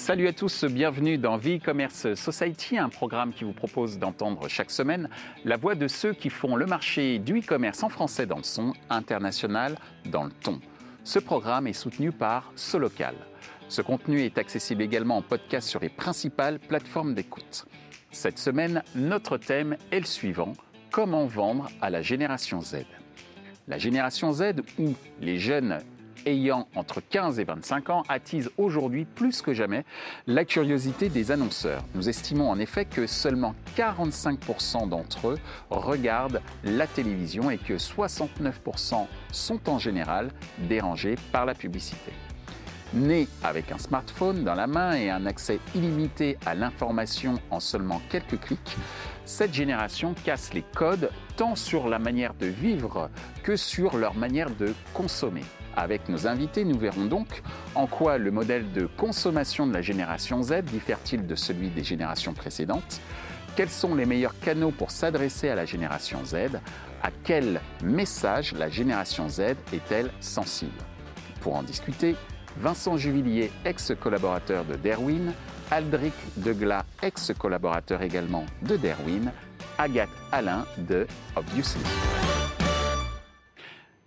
Salut à tous, bienvenue dans V-Commerce Society, un programme qui vous propose d'entendre chaque semaine la voix de ceux qui font le marché du e-commerce en français dans le son, international dans le ton. Ce programme est soutenu par Solocal. Ce contenu est accessible également en podcast sur les principales plateformes d'écoute. Cette semaine, notre thème est le suivant comment vendre à la génération Z? La génération Z, ou les jeunes ayant entre 15 et 25 ans attise aujourd'hui plus que jamais la curiosité des annonceurs. Nous estimons en effet que seulement 45% d'entre eux regardent la télévision et que 69% sont en général dérangés par la publicité. Nés avec un smartphone dans la main et un accès illimité à l'information en seulement quelques clics, cette génération casse les codes tant sur la manière de vivre que sur leur manière de consommer. Avec nos invités, nous verrons donc en quoi le modèle de consommation de la génération Z diffère-t-il de celui des générations précédentes? Quels sont les meilleurs canaux pour s'adresser à la génération Z? À quel message la génération Z est-elle sensible? Pour en discuter, Vincent Juvillier, ex-collaborateur de Derwin, Aldric Degla, ex-collaborateur également de Derwin, Agathe Alain de Obviously.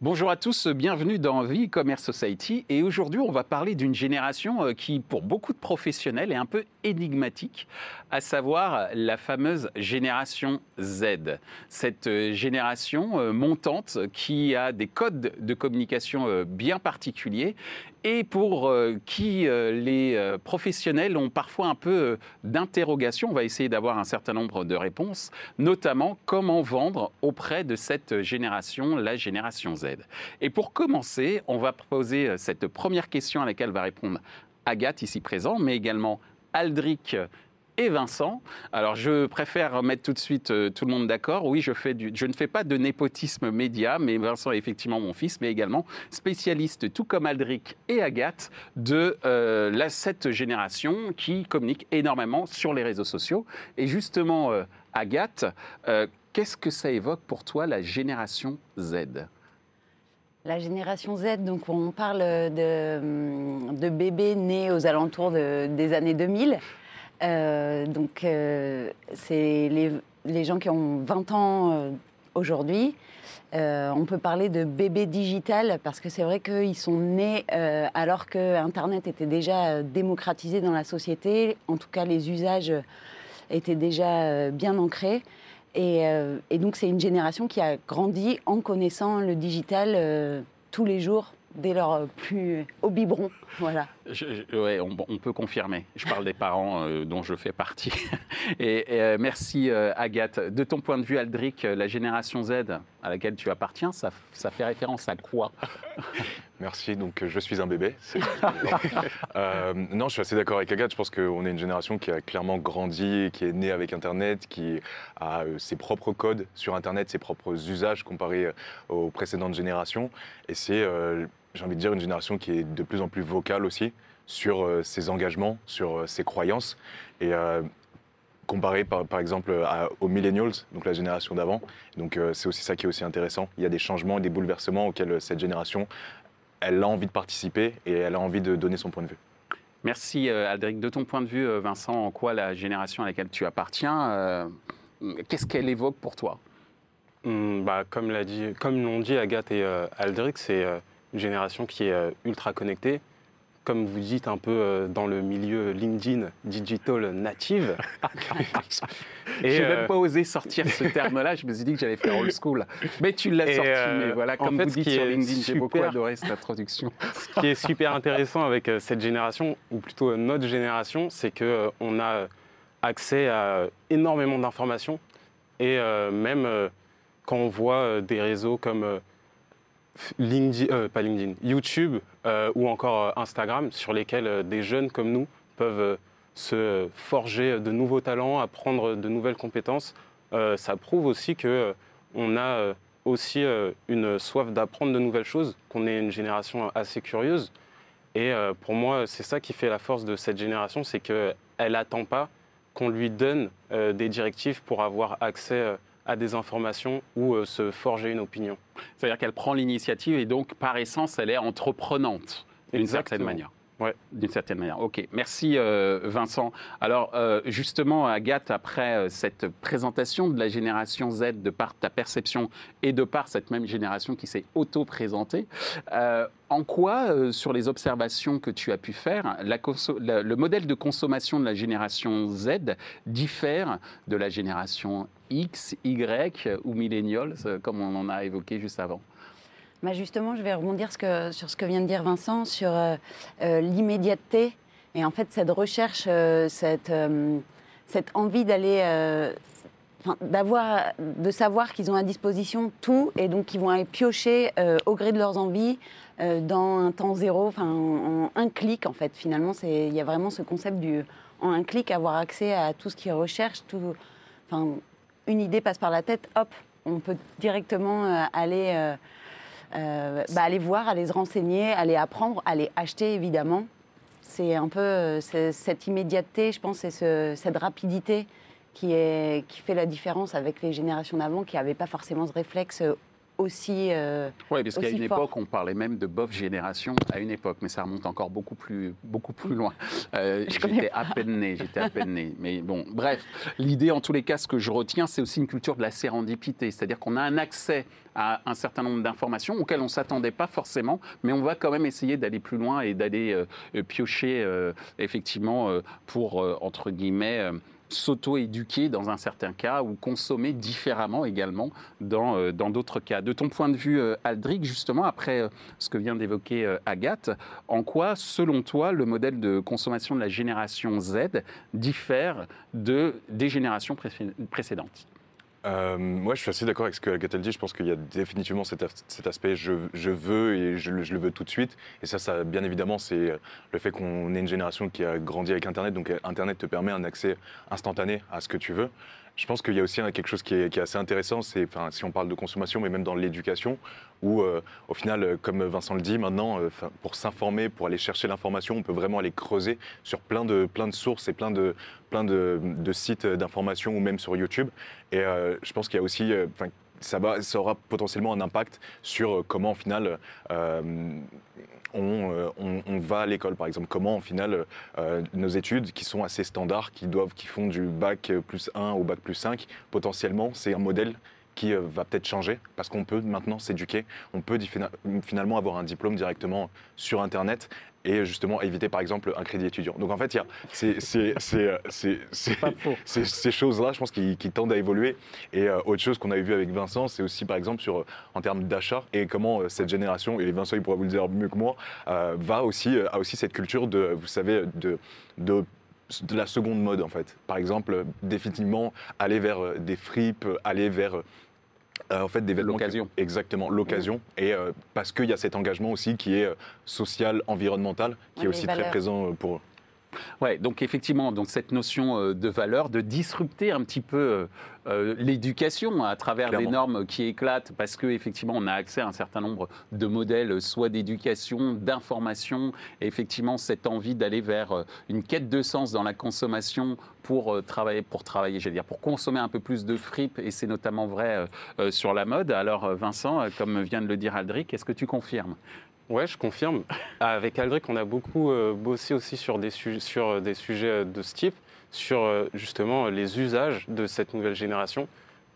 Bonjour à tous, bienvenue dans Vie Commerce Society. Et aujourd'hui, on va parler d'une génération euh, qui, pour beaucoup de professionnels, est un peu énigmatique, à savoir la fameuse génération Z. Cette euh, génération euh, montante qui a des codes de communication bien particuliers et pour qui les professionnels ont parfois un peu d'interrogation. On va essayer d'avoir un certain nombre de réponses, notamment comment vendre auprès de cette génération, la génération Z. Et pour commencer, on va poser euh, cette première question à laquelle va répondre Agathe, ici présent, mais également Aldric et Vincent. Alors, je préfère mettre tout de suite euh, tout le monde d'accord. Oui, je, ne fais pas de népotisme média, mais Vincent est effectivement mon fils, mais également spécialiste, tout comme Aldric et Agathe, de euh, la, cette génération qui communique énormément sur les réseaux sociaux. Et justement, Agathe, qu'est-ce que ça évoque pour toi, la génération Z? La génération Z, donc on parle de, bébés nés aux alentours des années 2000. Euh, donc euh, c'est les, gens qui ont 20 ans euh, aujourd'hui. on peut parler de bébés digital parce que c'est vrai qu'ils sont nés alors que Internet était déjà démocratisé dans la société. En tout cas, les usages étaient déjà bien ancrés. Et, donc c'est une génération qui a grandi en connaissant le digital tous les jours dès leur plus au biberon. Voilà. Oui, on, peut confirmer. Je parle des parents euh, dont je fais partie. et, merci Agathe. De ton point de vue, Aldric, la génération Z à laquelle tu appartiens, ça, ça fait référence à quoi? Merci, donc je suis un bébé. euh, non, je suis assez d'accord avec Agathe. Je pense qu'on est une génération qui a clairement grandi, qui est née avec Internet, qui a euh, ses propres codes sur Internet, ses propres usages comparés euh, aux précédentes générations. Et c'est, euh, j'ai envie de dire, une génération qui est de plus en plus vocale aussi sur ses engagements, sur ses croyances. Et comparé par, par exemple aux millennials, donc la génération d'avant. Donc c'est aussi ça qui est aussi intéressant. Il y a des changements et des bouleversements auxquels cette génération elle a envie de participer et elle a envie de donner son point de vue. Merci euh, Aldric. De ton point de vue, euh, Vincent, en quoi la génération à laquelle tu appartiens, euh, qu'est-ce qu'elle évoque pour toi? Hmm, bah, Comme l'ont dit, comme dit Agathe et Aldric, c'est une génération qui est ultra connectée, comme vous dites, un peu euh, dans le milieu LinkedIn digital native. et j'ai même euh, pas osé sortir ce terme-là. Je me suis dit que j'allais faire old school. Mais tu l'as sorti. Euh, mais voilà, comme vous dites sur LinkedIn, j'ai beaucoup adoré cette introduction. Ce qui est super intéressant avec cette génération, ou plutôt notre génération, c'est que on a accès à énormément d'informations et même quand on voit des réseaux comme LinkedIn, euh, LinkedIn, YouTube euh, ou encore euh, Instagram, sur lesquels des jeunes comme nous peuvent se forger de nouveaux talents, apprendre de nouvelles compétences. ça prouve aussi que on a aussi une soif d'apprendre de nouvelles choses, qu'on est une génération assez curieuse. Et pour moi, c'est ça qui fait la force de cette génération, c'est qu'elle n'attend pas qu'on lui donne des directives pour avoir accès à des informations ou euh, se forger une opinion. C'est-à-dire qu'elle prend l'initiative et donc, par essence, elle est entreprenante d'une certaine manière. Ouais. D'une certaine manière. Ok, merci euh, Vincent. Alors euh, justement, Agathe, après euh, cette présentation de la génération Z, de par ta perception et de par cette même génération qui s'est auto-présentée, en quoi, sur les observations que tu as pu faire, le modèle de consommation de la génération Z diffère de la génération X, Y ou millennials, comme on en a évoqué juste avant? Bah justement, je vais rebondir sur ce que vient de dire Vincent, sur euh, euh, l'immédiateté et en fait cette recherche, euh, cette, envie d'aller, de savoir qu'ils ont à disposition tout et donc qu'ils vont aller piocher au gré de leurs envies dans un temps zéro, en, un clic en fait. Finalement, il y a vraiment ce concept du en un clic avoir accès à tout ce qu'ils recherchent, une idée passe par la tête, hop, on peut directement aller. Euh, bah, aller voir, aller se renseigner, aller apprendre, aller acheter évidemment. C'est un peu euh, cette immédiateté, je pense, et ce- cette rapidité qui, est, qui fait la différence avec les générations d'avant qui n'avaient pas forcément ce réflexe euh, aussi. euh, Oui, parce qu'à une fort. époque, on parlait même de bof génération à une époque, mais ça remonte encore beaucoup plus, beaucoup plus loin. Euh, j'étais à peine né, j'étais à peine né. Mais bon, bref, l'idée, en tous les cas, ce que je retiens, c'est aussi une culture de la sérendipité, c'est-à-dire qu'on a un accès à un certain nombre d'informations auxquelles on ne s'attendait pas forcément, mais on va quand même essayer d'aller plus loin et d'aller euh, piocher, effectivement, pour, entre guillemets, s'auto-éduquer dans un certain cas ou consommer différemment également dans euh, d'autres cas. De ton point de vue, euh, Aldric, justement, après euh, ce que vient d'évoquer Agathe, en quoi, selon toi, le modèle de consommation de la génération Z diffère de, des générations précé- précédentes? Euh, moi, je suis assez d'accord avec ce que Agathe dit. Je pense qu'il y a définitivement cet, as- cet aspect je, veux et je, le- je le veux tout de suite. Et ça, ça bien évidemment, c'est le fait qu'on est une génération qui a grandi avec Internet. Donc, Internet te permet un accès instantané à ce que tu veux. Je pense qu'il y a aussi quelque chose qui est, assez intéressant, c'est si on parle de consommation, mais même dans l'éducation, où euh, au final, euh, comme Vincent le dit, maintenant, euh, pour s'informer, pour aller chercher l'information, on peut vraiment aller creuser sur plein de, sources et plein de, sites d'information ou même sur YouTube. Et je pense qu'il y a aussi, ça, aura potentiellement un impact sur comment, au final, on, euh, on- va à l'école, par exemple. Comment, au final, euh, nos études, qui sont assez standards, qui, qui font du bac plus 1 au bac plus 5, potentiellement, c'est un modèle qui euh, va peut-être changer parce qu'on peut maintenant s'éduquer, on peut finalement avoir un diplôme directement sur Internet et justement éviter par exemple un crédit étudiant. Donc en fait, il y a ces, ces choses-là, je pense, qui, qui tendent à évoluer. Et euh, autre chose qu'on avait vu avec Vincent, c'est aussi, par exemple, sur, euh, en termes d'achat et comment euh, cette génération, et Vincent, il pourra vous le dire mieux que moi, euh, va aussi, a aussi cette culture de, vous savez, de, de de la seconde mode en fait. Par exemple, définitivement aller vers euh, des fripes, euh, aller vers euh, en fait des vêtements L'occasion. exactement l'occasion et euh, parce qu'il y a cet engagement aussi qui est social, environnemental, qui Ouais, est aussi très présent pour eux. Ouais, donc effectivement, donc cette notion euh, de valeur, de disrupter un petit peu euh, euh, l'éducation à travers des normes qui éclatent, parce que effectivement, on a accès à un certain nombre de modèles, soit d'éducation, d'information, et effectivement cette envie d'aller vers une quête de sens dans la consommation pour euh, travailler, pour travailler, j'allais dire, pour consommer un peu plus de fripe, et c'est notamment vrai euh, sur la mode. Alors Vincent, comme vient de le dire Aldric, est-ce que tu confirmes? Ouais, je confirme. Avec Aldric, on a beaucoup euh, bossé aussi sur des, euh, sujets euh, de ce type, sur justement les usages de cette nouvelle génération,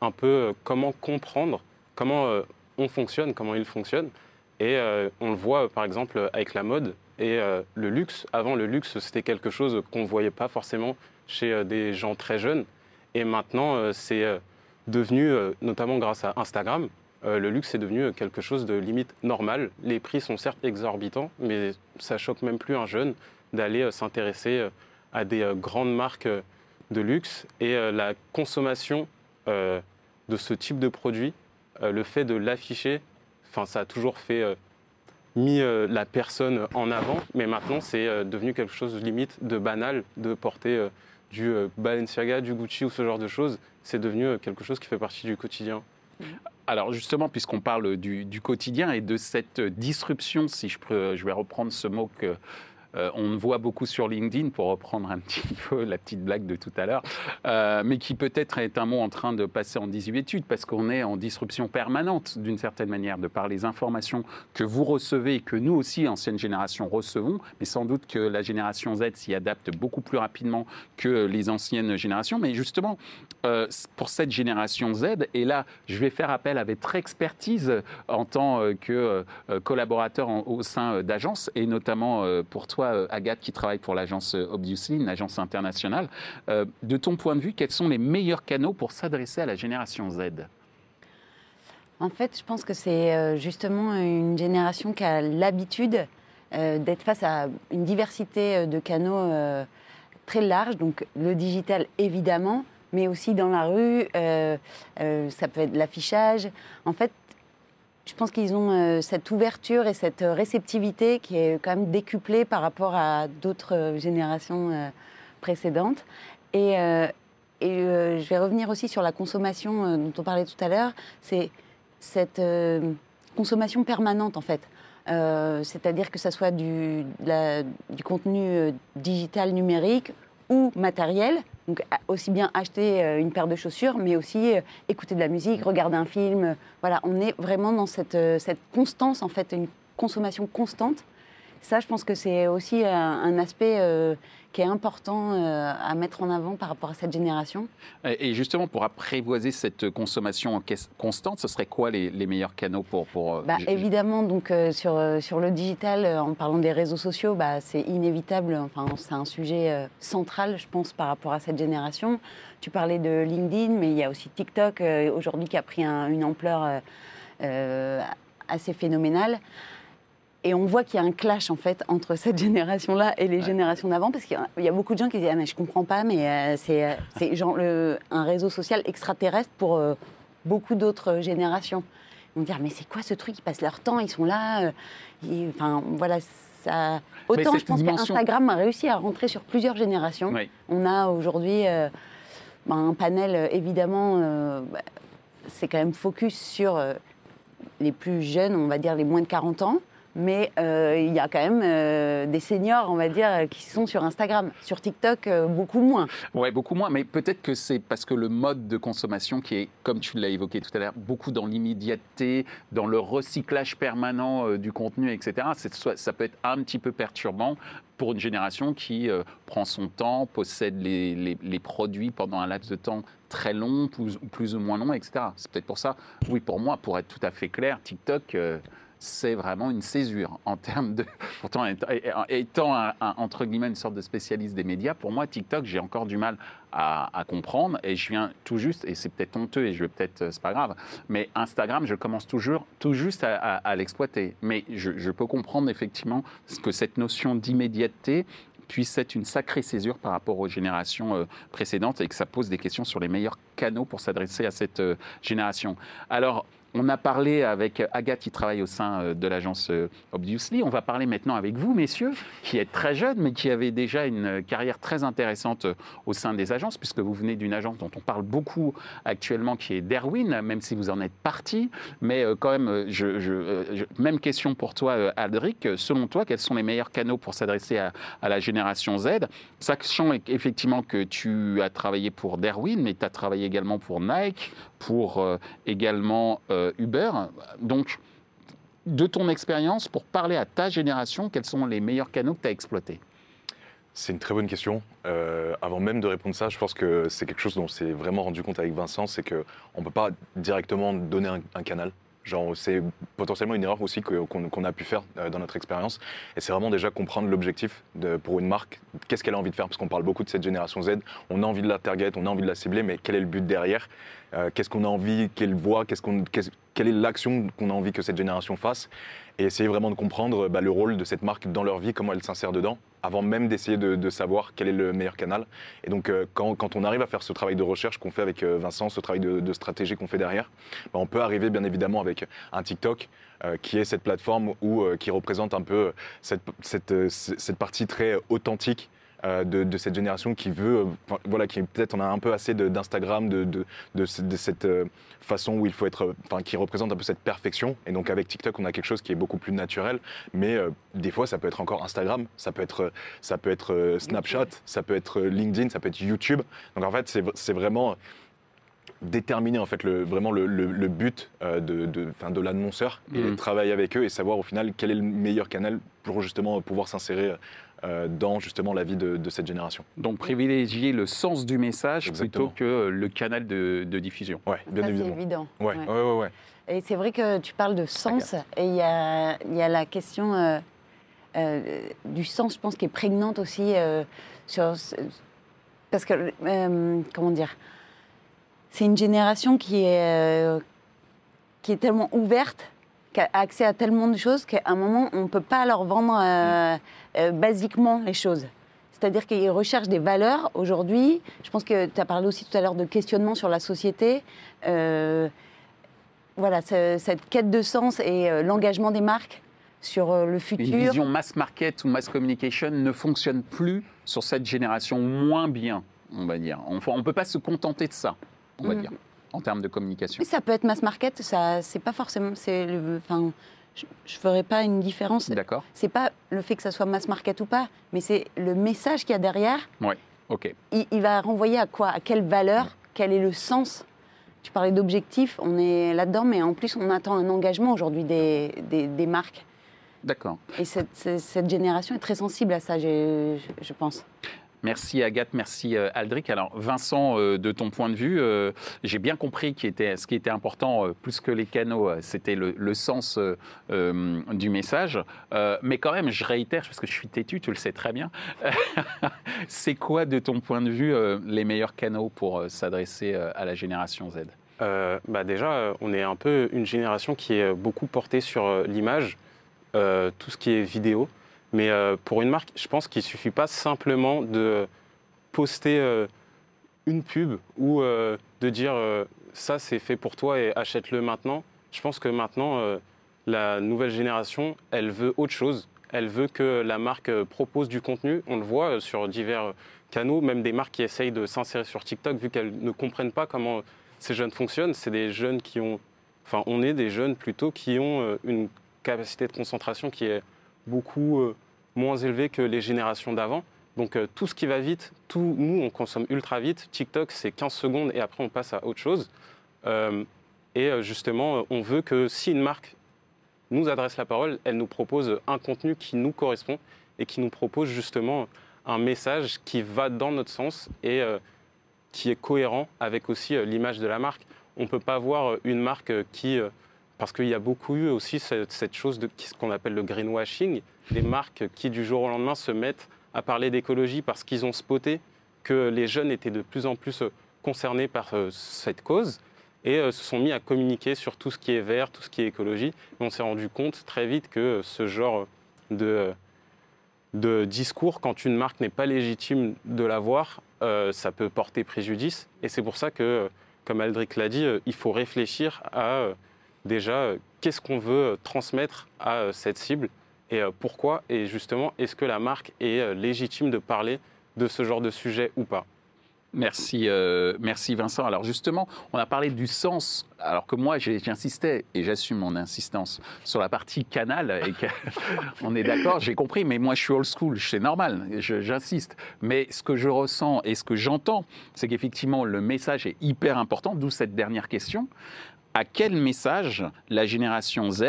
un peu comment comprendre comment on fonctionne, comment il fonctionne. Et on le voit par exemple avec la mode et le luxe. Avant, le luxe, c'était quelque chose qu'on ne voyait pas forcément chez des gens très jeunes. Et maintenant, c'est devenu, notamment grâce à Instagram, euh, le luxe est devenu quelque chose de limite normal. Les prix sont certes exorbitants, mais ça choque même plus un jeune d'aller euh, s'intéresser euh, à des grandes marques de luxe. Et la consommation de ce type de produit, le fait de l'afficher, ça a toujours fait mis la personne en avant, mais maintenant c'est devenu quelque chose de limite de banal de porter du Balenciaga, du Gucci ou ce genre de choses. C'est devenu quelque chose qui fait partie du quotidien. Alors justement, puisqu'on parle du, du quotidien et de cette disruption, si je, peux, je vais reprendre ce mot que euh, on voit beaucoup sur LinkedIn, pour reprendre un petit peu la petite blague de tout à l'heure, euh, mais qui peut-être est un mot en train de passer en désuétude, parce qu'on est en disruption permanente, d'une certaine manière, de par les informations que vous recevez et que nous aussi, ancienne génération, recevons, mais sans doute que la génération Z s'y adapte beaucoup plus rapidement que les anciennes générations. Mais justement, euh, pour cette génération Z, et là, je vais faire appel à votre expertise en tant que collaborateur au sein d'agences, et notamment pour euh, Agathe, qui travaille pour l'agence euh, Obviously, une agence internationale. Euh, de ton point de vue, quels sont les meilleurs canaux pour s'adresser à la génération Z? En fait, je pense que c'est justement une génération qui a l'habitude d'être face à une diversité de canaux très large, donc le digital évidemment, mais aussi dans la rue, ça peut être l'affichage. En fait, je pense qu'ils ont euh, cette ouverture et cette réceptivité qui est quand même décuplée par rapport à d'autres euh, générations euh, précédentes. Et, je vais revenir aussi sur la consommation dont on parlait tout à l'heure. C'est cette consommation permanente en fait. C'est-à-dire que ce soit du, du contenu digital numérique ou matériel, donc aussi bien acheter euh, une paire de chaussures, mais aussi euh, écouter de la musique, regarder un film. Voilà, on est vraiment dans cette, euh, cette constance, en fait, une consommation constante. Ça, je pense que c'est aussi un aspect qui est important euh, à mettre en avant par rapport à cette génération. Et justement, pour apprivoiser cette consommation constante, ce serait quoi les, meilleurs canaux pour... pour euh, bah, évidemment, donc, euh, sur, sur le digital, en parlant des réseaux sociaux, bah, c'est inévitable, enfin, c'est un sujet central, je pense, par rapport à cette génération. Tu parlais de LinkedIn, mais il y a aussi TikTok, aujourd'hui, qui a pris une ampleur assez phénoménale. Et on voit qu'il y a un clash en fait entre cette génération-là et les générations d'avant, parce qu'il y, a beaucoup de gens qui disent ah mais je comprends pas, mais euh, euh, c'est genre le, un réseau social extraterrestre pour euh, beaucoup d'autres générations. Ils vont dire mais c'est quoi ce truc? Ils passent leur temps, ils sont là. enfin voilà, ça. Autant je pense qu'Instagram a réussi à rentrer sur plusieurs générations. On a aujourd'hui ben, un panel évidemment, bah, c'est quand même focus sur les plus jeunes, on va dire les moins de 40 ans mais euh, il y a quand même euh, des seniors, on va dire, qui sont sur Instagram. Sur TikTok, euh, beaucoup moins. Oui, beaucoup moins, mais peut-être que c'est parce que le mode de consommation qui est, comme tu l'as évoqué tout à l'heure, beaucoup dans l'immédiateté, dans le recyclage permanent du contenu, etc., ça peut être un petit peu perturbant pour une génération qui prend son temps, possède les, produits pendant un laps de temps très long, plus, plus ou moins long, etc. C'est peut-être pour ça, oui, pour moi, pour être tout à fait clair, TikTok c'est vraiment une césure en termes de. Pourtant, étant entre guillemets une sorte de spécialiste des médias, pour moi, TikTok, j'ai encore du mal à, comprendre et je viens tout juste, et c'est peut-être honteux et je vais peut-être, c'est pas grave, mais Instagram, je commence toujours tout juste à, l'exploiter. Mais je, peux comprendre effectivement que cette notion d'immédiateté puisse être une sacrée césure par rapport aux générations euh, précédentes et que ça pose des questions sur les meilleurs canaux pour s'adresser à cette euh, génération. Alors, on a parlé avec Agathe qui travaille au sein euh, de l'agence euh, Obviously. On va parler maintenant avec vous, messieurs, qui êtes très jeunes, mais qui avez déjà une carrière très intéressante euh, au sein des agences, puisque vous venez d'une agence dont on parle beaucoup actuellement, qui est Derwin, même si vous en êtes parti. Mais quand même, je, même question pour toi, Aldric. Selon toi, quels sont les meilleurs canaux pour s'adresser à, à, la génération Z? Sachant effectivement que tu as travaillé pour Derwin, mais tu as travaillé également pour Nike, pour également euh, Uber. Donc, de ton expérience, pour parler à ta génération, quels sont les meilleurs canaux que tu as exploités? C'est une très bonne question. Euh, avant même de répondre ça, je pense que c'est quelque chose dont on s'est vraiment rendu compte avec Vincent, c'est qu'on ne peut pas directement donner un, canal. C'est potentiellement une erreur aussi qu'on a pu faire euh, dans notre expérience. Et c'est vraiment déjà comprendre l'objectif pour une marque. Qu'est-ce qu'elle a envie de faire Parce qu'on parle beaucoup de cette génération Z. On a envie de la target, on a envie de la cibler, mais quel est le but derrière? Euh, qu'est-ce qu'on a envie qu'elle voit, quelle est l'action qu'on a envie que cette génération fasse, et essayer vraiment de comprendre bah, le rôle de cette marque dans leur vie, comment elle s'insère dedans, avant même d'essayer de, savoir quel est le meilleur canal. Et donc euh, quand, on arrive à faire ce travail de recherche qu'on fait avec euh, Vincent, ce travail de, stratégie qu'on fait derrière, bah, on peut arriver bien évidemment avec un TikTok qui est cette plateforme où, qui représente un peu cette partie très authentique euh, de, de cette génération qui veut, euh, enfin, voilà, qui peut-être on a un peu assez d'Instagram, de, de, de, ce- de cette euh, façon où il faut être, enfin, qui représente un peu cette perfection. Et donc avec TikTok, on a quelque chose qui est beaucoup plus naturel. Mais euh, des fois, ça peut être encore Instagram, ça peut être, ça peut être Snapchat, ça peut être LinkedIn, ça peut être YouTube. Donc en fait, c'est vraiment déterminer en fait le, vraiment le, le- le but euh, de, de, de l'annonceur et Mhm. travailler avec eux et savoir au final quel est le meilleur canal pour justement pouvoir s'insérer dans justement la vie de, de cette génération. Donc privilégier le sens du message Exactement. plutôt que le canal de, de diffusion. Ouais, bien Ça, c'est évidemment. évident. Ouais, Ouais. ouais, ouais, ouais. Et c'est vrai que tu parles de sens, et il y a, il y a la question euh, euh, du sens, je pense, qui est prégnante aussi euh, sur. Parce que, euh, comment dire C'est une génération qui est, euh, qui est tellement ouverte, qui a accès à tellement de choses qu'à un moment, on ne peut pas leur vendre euh, euh, basiquement les choses. C'est-à-dire qu'ils recherchent des valeurs aujourd'hui. Je pense que tu as parlé aussi tout à l'heure de questionnement sur la société. Euh, voilà, ce- cette quête de sens et l'engagement des marques sur le futur. Une vision mass market ou mass communication ne fonctionne plus sur cette génération moins bien, on va dire. On ne peut pas se contenter de ça, on va Mhm. dire, en termes de communication. Ça peut être mass market, ça, c'est pas forcément. C'est le, enfin, je, je ferai pas une différence. D'accord C'est pas le fait que ça soit mass market ou pas, mais c'est le message qu'il y a derrière. Oui, ok. Il, il va renvoyer à quoi? À quelle valeur? Quel est le sens? Tu parlais d'objectifs, on est là-dedans, mais en plus, on attend un engagement aujourd'hui des, des, des marques. D'accord. Et cette, cette- génération est très sensible à ça, je pense. Merci Agathe, merci euh, Aldric. Alors Vincent, euh, de ton point de vue, euh, j'ai bien compris ce qui était important, plus que les canaux, c'était le, sens du message. Mais quand même, je réitère, parce que je suis têtu, tu le sais très bien, c'est quoi de ton point de vue les meilleurs canaux pour s'adresser à la génération Z? Bah déjà, on est un peu une génération qui est beaucoup portée sur l'image, tout ce qui est vidéo. Mais euh, pour une marque, je pense qu'il ne suffit pas simplement de poster euh, une pub ou euh, de dire ça c'est fait pour toi et achète-le maintenant. Je pense que maintenant, la nouvelle génération, elle veut autre chose. Elle veut que la marque propose du contenu. On le voit sur divers canaux, même des marques qui essayent de s'insérer sur TikTok, vu qu'elles ne comprennent pas comment ces jeunes fonctionnent. C'est des jeunes qui ont, enfin, on est des jeunes plutôt qui ont une capacité de concentration qui est beaucoup euh, moins élevée que les générations d'avant. Donc euh, tout ce qui va vite, tout, nous on consomme ultra vite. TikTok c'est 15 secondes et après on passe à autre chose. Euh, et justement, on veut que si une marque nous adresse la parole, elle nous propose un contenu qui nous correspond et qui nous propose justement un message qui va dans notre sens et qui est cohérent avec aussi l'image de la marque. On ne peut pas voir une marque qui, parce qu'il y a beaucoup eu aussi cette, cette chose de ce qu'on appelle le greenwashing, des marques qui du jour au lendemain se mettent à parler d'écologie parce qu'ils ont spoté que les jeunes étaient de plus en plus euh, concernés par euh, cette cause et euh, se sont mis à communiquer sur tout ce qui est vert, tout ce qui est écologie. On s'est rendu compte très vite que ce genre de, discours, quand une marque n'est pas légitime de l'avoir, ça peut porter préjudice. Et c'est pour ça que, comme Aldric l'a dit, il faut réfléchir à déjà euh, qu'est-ce qu'on veut euh, transmettre à euh, cette cible et pourquoi. Et justement, est-ce que la marque est légitime de parler de ce genre de sujet ou pas? Merci, merci Vincent. Alors justement, on a parlé du sens, alors que moi j'insistais, et j'assume mon insistance, sur la partie canal, et on est d'accord, j'ai compris, mais moi je suis old school, c'est normal, j'insiste. Mais ce que je ressens et ce que j'entends, c'est qu'effectivement le message est hyper important, d'où cette dernière question. À quel message la génération Z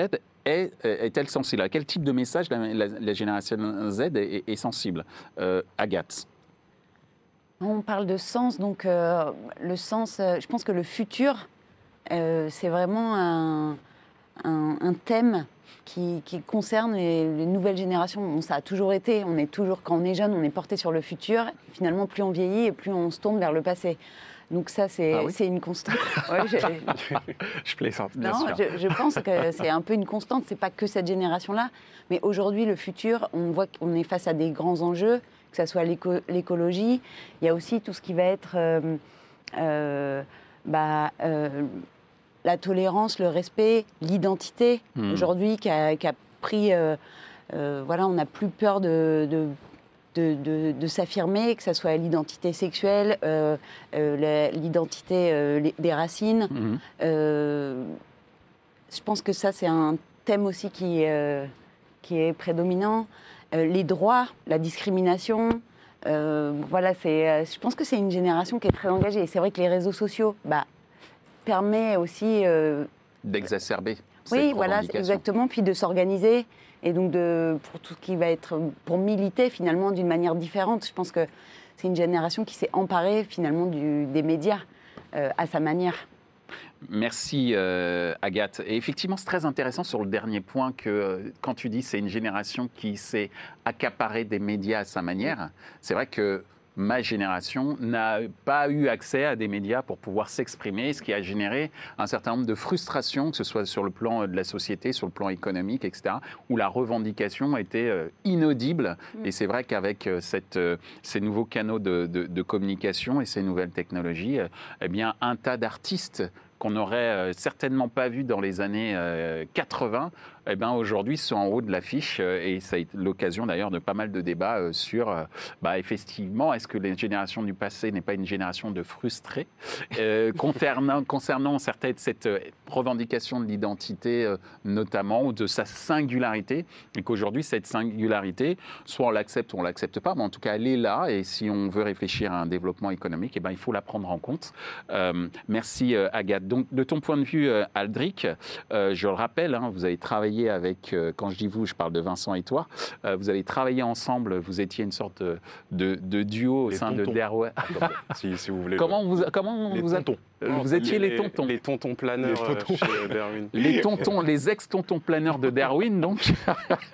est, est-elle sensible? À quel type de message la, génération Z est, sensible? Euh, Agathe On parle de sens, donc euh, le sens, euh, je pense que le futur, c'est vraiment un, thème qui, concerne les, les nouvelles générations. Ça a toujours été, on est toujours, quand on est jeune, on est porté sur le futur. Finalement, plus on vieillit et plus on se tourne vers le passé. Donc ça, c'est Ah oui une constante. Ouais, je- Je plaisante, bien non, sûr. je, je pense que c'est un peu une constante. C'est pas que cette génération-là, mais aujourd'hui, le futur, on voit qu'on est face à des grands enjeux, que ce soit l'éco- l'écologie. Il y a aussi tout ce qui va être euh, euh, bah, euh, la tolérance, le respect, l'identité. Hmm. Aujourd'hui, qui a, qui a pris, voilà, on n'a plus peur de, de de, de, s'affirmer, que ce soit l'identité sexuelle, euh, euh, l'identité euh, des racines. Mhm. je pense que ça, c'est un thème aussi qui, qui est prédominant. les droits, la discrimination. voilà, c'est, je pense que c'est une génération qui est très engagée. Et c'est vrai que les réseaux sociaux bah, permettent aussi... D'exacerber. Oui, voilà, exactement. Puis de s'organiser et donc pour tout ce qui va être pour militer finalement d'une manière différente. Je pense que c'est une génération qui s'est emparée finalement des médias euh, à sa manière. Merci euh, Agathe. Et effectivement, c'est très intéressant sur le dernier point que euh, quand tu dis c'est une génération qui s'est accaparée des médias à sa manière, c'est vrai que ma génération n'a pas eu accès à des médias pour pouvoir s'exprimer, ce qui a généré un certain nombre de frustrations, que ce soit sur le plan de la société, sur le plan économique, etc., où la revendication était euh, inaudible. Mm. Et c'est vrai qu'avec euh, euh, ces nouveaux canaux de, communication et ces nouvelles technologies, eh bien, un tas d'artistes qu'on n'aurait certainement pas vu dans les années 80 eh ben, aujourd'hui sont en haut de l'affiche euh, et ça a été l'occasion d'ailleurs de pas mal de débats euh, sur, euh, bah, effectivement, est-ce que les générations du passé n'est pas une génération de frustrés concernant, concernant certaines, cette revendication de l'identité notamment ou de sa singularité et qu'aujourd'hui cette singularité, soit on l'accepte ou on l'accepte pas, mais en tout cas elle est là et si on veut réfléchir à un développement économique, eh ben, il faut la prendre en compte. merci Agathe. Donc de ton point de vue, Aldric, je le rappelle, hein, vous avez travaillé avec, euh, quand je dis vous, je parle de Vincent et toi, euh, vous avez travaillé ensemble, vous étiez une sorte de, duo au sein de Derway. si, si, vous voulez. Comment vous, comment les vous, tontons. vous étiez les, tontons. Les tontons planeurs les tontons. chez Darwin. Les tontons, les ex-tontons planeurs de Darwin, donc.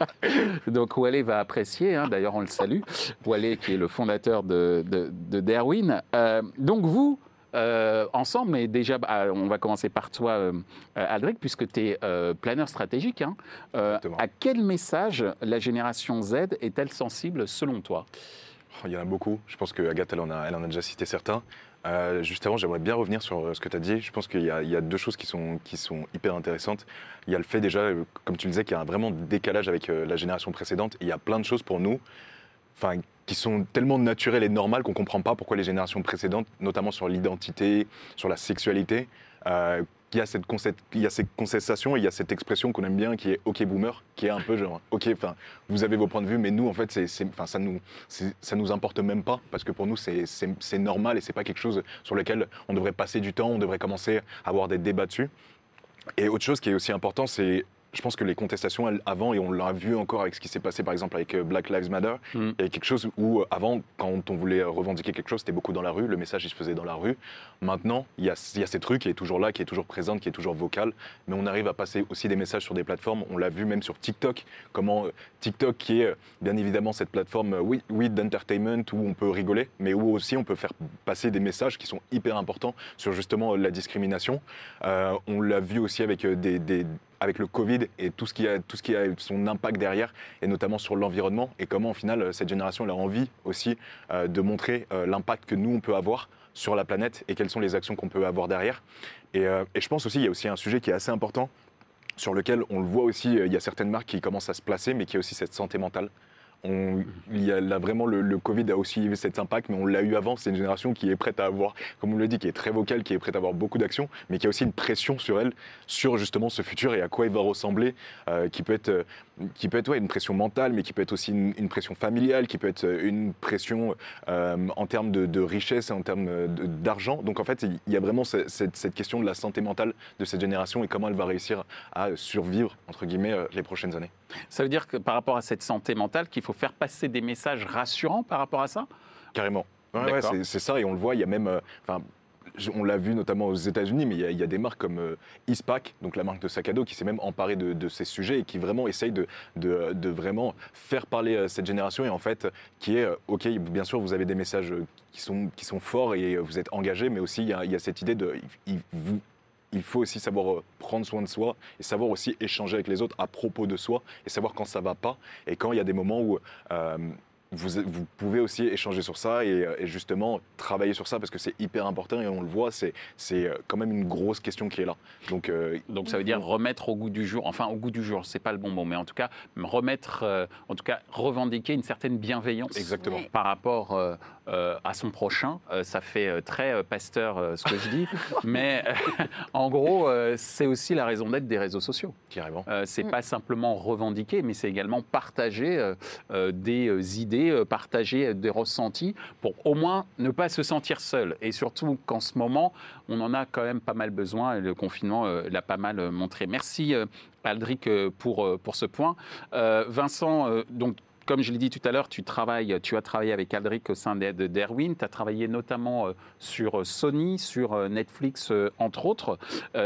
donc Wally va apprécier, hein, d'ailleurs on le salue. Wally qui est le fondateur de, de, Darwin. Euh, donc vous, euh, ensemble, mais déjà, bah, on va commencer par toi, euh, Aldric, puisque tu es euh, planeur stratégique. Hein. à quel message la génération Z est-elle sensible selon toi? Oh, Il y en a beaucoup. Je pense que Agathe, elle en a, elle en a déjà cité certains. juste avant, j'aimerais bien revenir sur ce que tu as dit. Je pense qu'il y, y, a deux choses qui sont, qui sont hyper intéressantes. Il y a le fait déjà, comme tu le disais, qu'il y a un vraiment décalage avec la génération précédente. Et il y a plein de choses pour nous enfin, qui sont tellement naturelles et normales qu'on ne comprend pas pourquoi les générations précédentes, notamment sur l'identité, sur la sexualité, euh, il y a cette concept, il y a cette il y a cette expression qu'on aime bien qui est OK boomer, qui est un peu genre OK, vous avez vos points de vue, mais nous en fait c'est, enfin ça nous, ça nous importe même pas parce que pour nous c'est, c'est normal et c'est pas quelque chose sur lequel on devrait passer du temps, on devrait commencer à avoir des débats dessus. Et autre chose qui est aussi important, c'est je pense que les contestations avant, et on l'a vu encore avec ce qui s'est passé par exemple avec euh, Black Lives Matter, mm. a quelque chose où euh, avant, quand on voulait revendiquer quelque chose, c'était beaucoup dans la rue, le message il se faisait dans la rue. Maintenant, il y a, il y a ces trucs qui est toujours là, qui est toujours présente, qui est toujours vocale, mais on arrive à passer aussi des messages sur des plateformes. On l'a vu même sur TikTok, comment euh, TikTok qui est bien évidemment cette plateforme, oui, oui d'entertainment où on peut rigoler, mais où aussi on peut faire passer des messages qui sont hyper importants sur justement la discrimination. on l'a vu aussi avec des, des avec le Covid et tout ce, qui a, tout ce qui a son impact derrière, et notamment sur l'environnement, et comment au final cette génération a envie aussi euh, de montrer euh, l'impact que nous, on peut avoir sur la planète et quelles sont les actions qu'on peut avoir derrière. Et, euh, et, je pense aussi, il y a aussi un sujet qui est assez important, sur lequel on le voit aussi, il y a certaines marques qui commencent à se placer, mais qui a aussi cette santé mentale il y a vraiment le, Covid a aussi cet impact, mais on l'a eu avant. C'est une génération qui est prête à avoir, comme on le dit, qui est très vocale, qui est prête à avoir beaucoup d'actions, mais qui a aussi une pression sur elle, sur justement ce futur et à quoi il va ressembler, euh, qui peut être, euh, qui peut être ouais, une pression mentale, mais qui peut être aussi une, pression familiale, qui peut être euh, une pression en termes de, richesse en termes d'argent. Donc en fait, il y a vraiment cette, question de la santé mentale de cette génération et comment elle va réussir à survivre entre guillemets les prochaines années. Ça veut dire que par rapport à cette santé mentale, qu'il faut faire passer des messages rassurants par rapport à ça? Carrément. Ouais, c'est ça, et on le voit, il y a même. Euh, on l'a vu notamment aux États-Unis, mais il y, a, des marques comme euh, Eastpak, donc la marque de sac à dos, qui s'est même emparée de, ces sujets et qui vraiment essaye de, de, vraiment faire parler euh, cette génération et en fait, qui est, ok, bien sûr, vous avez des messages qui sont, qui sont forts et vous êtes engagés, mais aussi il y a, il y a cette idée de, vous, il faut aussi savoir euh, prendre soin de soi et savoir aussi échanger avec les autres à propos de soi et savoir quand ça va pas. Et quand il y a des moments où euh, vous, vous pouvez aussi échanger sur ça et, et justement travailler sur ça parce que c'est hyper important et on le voit, c'est c'est quand même une grosse question qui est là. Donc, euh, Donc ça veut dire remettre au goût du jour, enfin au goût du jour, c'est pas le bon mot, mais en tout cas remettre, euh, en tout cas revendiquer une certaine bienveillance Exactement. Par rapport euh, euh, à son prochain. Euh, ça fait euh, très euh, pasteur euh, ce que je dis, mais euh, en gros euh, c'est aussi la raison d'être des réseaux sociaux. carrément. Euh, c'est pas simplement revendiquer, mais c'est également partager euh, euh, des euh, idées, euh, partager des ressentis pour au moins ne pas se sentir seul. Et surtout qu'en ce moment, on en a quand même pas mal besoin et le confinement euh, l'a pas mal euh, montré. Merci Aldric pour, pour ce point. Vincent, donc. Comme je l'ai dit tout à l'heure, tu, as travaillé avec Aldric au sein d'Ed- d'Erwin. Tu as travaillé notamment euh, sur euh, Sony, sur euh, Netflix, entre autres.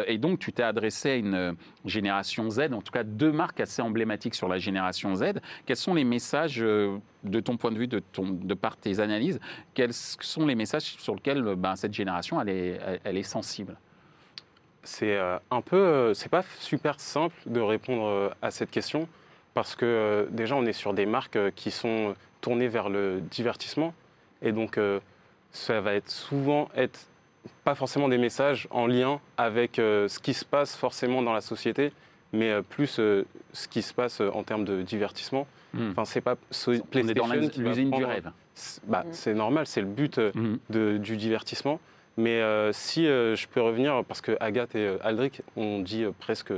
Et donc, tu t'es adressé à une génération Z, en tout cas deux marques assez emblématiques sur la génération Z. Quels sont les messages, de ton point de vue, de, ton, de par tes analyses, quels sont les messages sur lesquels ben, cette génération est, elle- est sensible? C'est un peu, c'est pas super simple de répondre à cette question parce que euh, déjà on est sur des marques euh, qui sont tournées vers le divertissement et donc euh, ça va être souvent être pas forcément des messages en lien avec euh, ce qui se passe forcément dans la société, mais euh, plus euh, ce qui se passe euh, en termes de divertissement. Hmm. Enfin, c'est pas so- On est dans PlayStation l'usine du rêve. C'est bah, c'est normal, c'est le but euh, de- du divertissement. Mais euh, si euh, je peux revenir, parce que Agathe et euh, Aldric ont dit euh, presque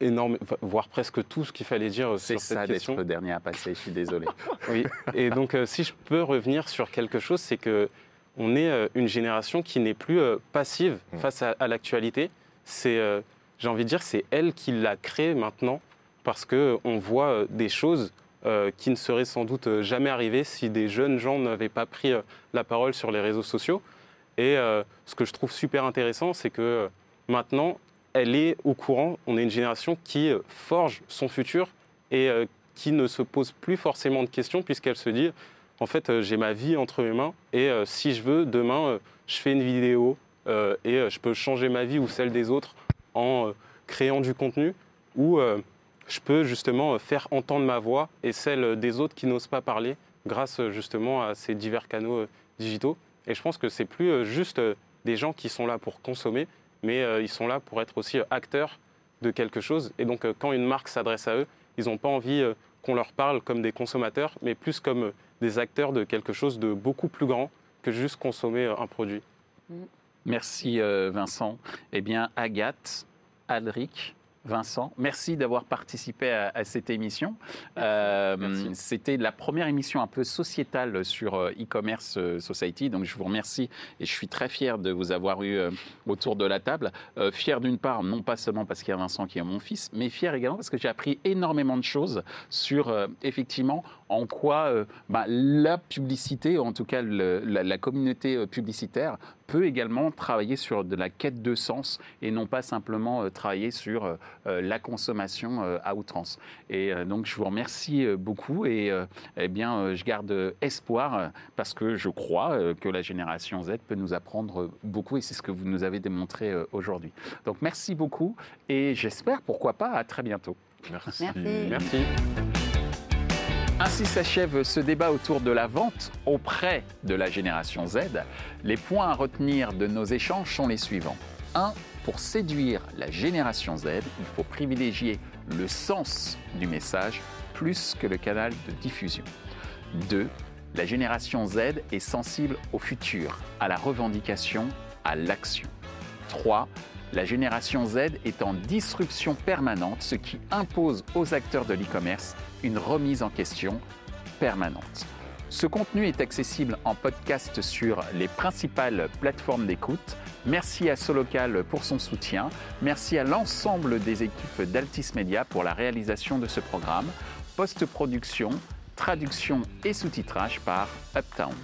énorme, voire presque tout ce qu'il fallait dire C'est sur cette ça question. d'être le dernier à passer, je suis désolé. Oui. Et donc, euh, si je peux revenir sur quelque chose, c'est que on est euh, une génération qui n'est plus euh, passive Mm. face à, à l'actualité. C'est, euh, j'ai envie de dire, c'est elle qui l'a créée maintenant, parce que euh, on voit euh, des choses euh, qui ne seraient sans doute euh, jamais arrivées si des jeunes gens n'avaient pas pris euh, la parole sur les réseaux sociaux. Et euh, ce que je trouve super intéressant, c'est que euh, maintenant, elle est au courant. On est une génération qui euh, forge son futur et euh, qui ne se pose plus forcément de questions puisqu'elle se dit en fait euh, j'ai ma vie entre mes mains et si je veux demain je fais une vidéo et je peux changer ma vie ou celle des autres en créant du contenu ou je peux justement faire entendre ma voix et celle des autres qui n'osent pas parler grâce justement à ces divers canaux digitaux et je pense que c'est plus juste des gens qui sont là pour consommer mais euh, ils sont là pour être aussi euh, acteurs de quelque chose et donc euh, quand une marque s'adresse à eux ils n'ont pas envie qu'on leur parle comme des consommateurs, mais plus comme des acteurs de quelque chose de beaucoup plus grand que juste consommer un produit. Merci Vincent. Eh bien, Agathe, Aldric, Vincent, merci d'avoir participé à, à cette émission. Euh. C'était la première émission un peu sociétale sur euh, e-commerce euh, society, donc je vous remercie et je suis très fier de vous avoir eu euh, autour de la table. Euh, fier d'une part, non pas seulement parce qu'il y a Vincent qui est mon fils, mais fier également parce que j'ai appris énormément de choses sur effectivement en quoi euh, bah, la publicité, ou en tout cas le- la, la communauté euh, publicitaire, peut également travailler sur de la quête de sens et non pas simplement euh, travailler sur euh, la consommation euh, à outrance. Et euh, donc je vous remercie euh, beaucoup et euh, eh bien euh, je garde espoir parce que je crois euh, que la génération Z peut nous apprendre beaucoup et c'est ce que vous nous avez démontré euh, aujourd'hui. Donc merci beaucoup et j'espère pourquoi pas à très bientôt. Merci. Merci. Merci. Ainsi s'achève ce débat autour de la vente auprès de la génération Z. Les points à retenir de nos échanges sont les suivants. 1. Pour séduire la génération Z, il faut privilégier le sens du message plus que le canal de diffusion. 2. La génération Z est sensible au futur, à la revendication, à l'action. 3. La génération Z est en disruption permanente, ce qui impose aux acteurs de l'e-commerce une remise en question permanente. Ce contenu est accessible en podcast sur les principales plateformes d'écoute. Merci à Solocal pour son soutien. Merci à l'ensemble des équipes d'Altis Media pour la réalisation de ce programme. Post-production, traduction et sous-titrage par Uptown.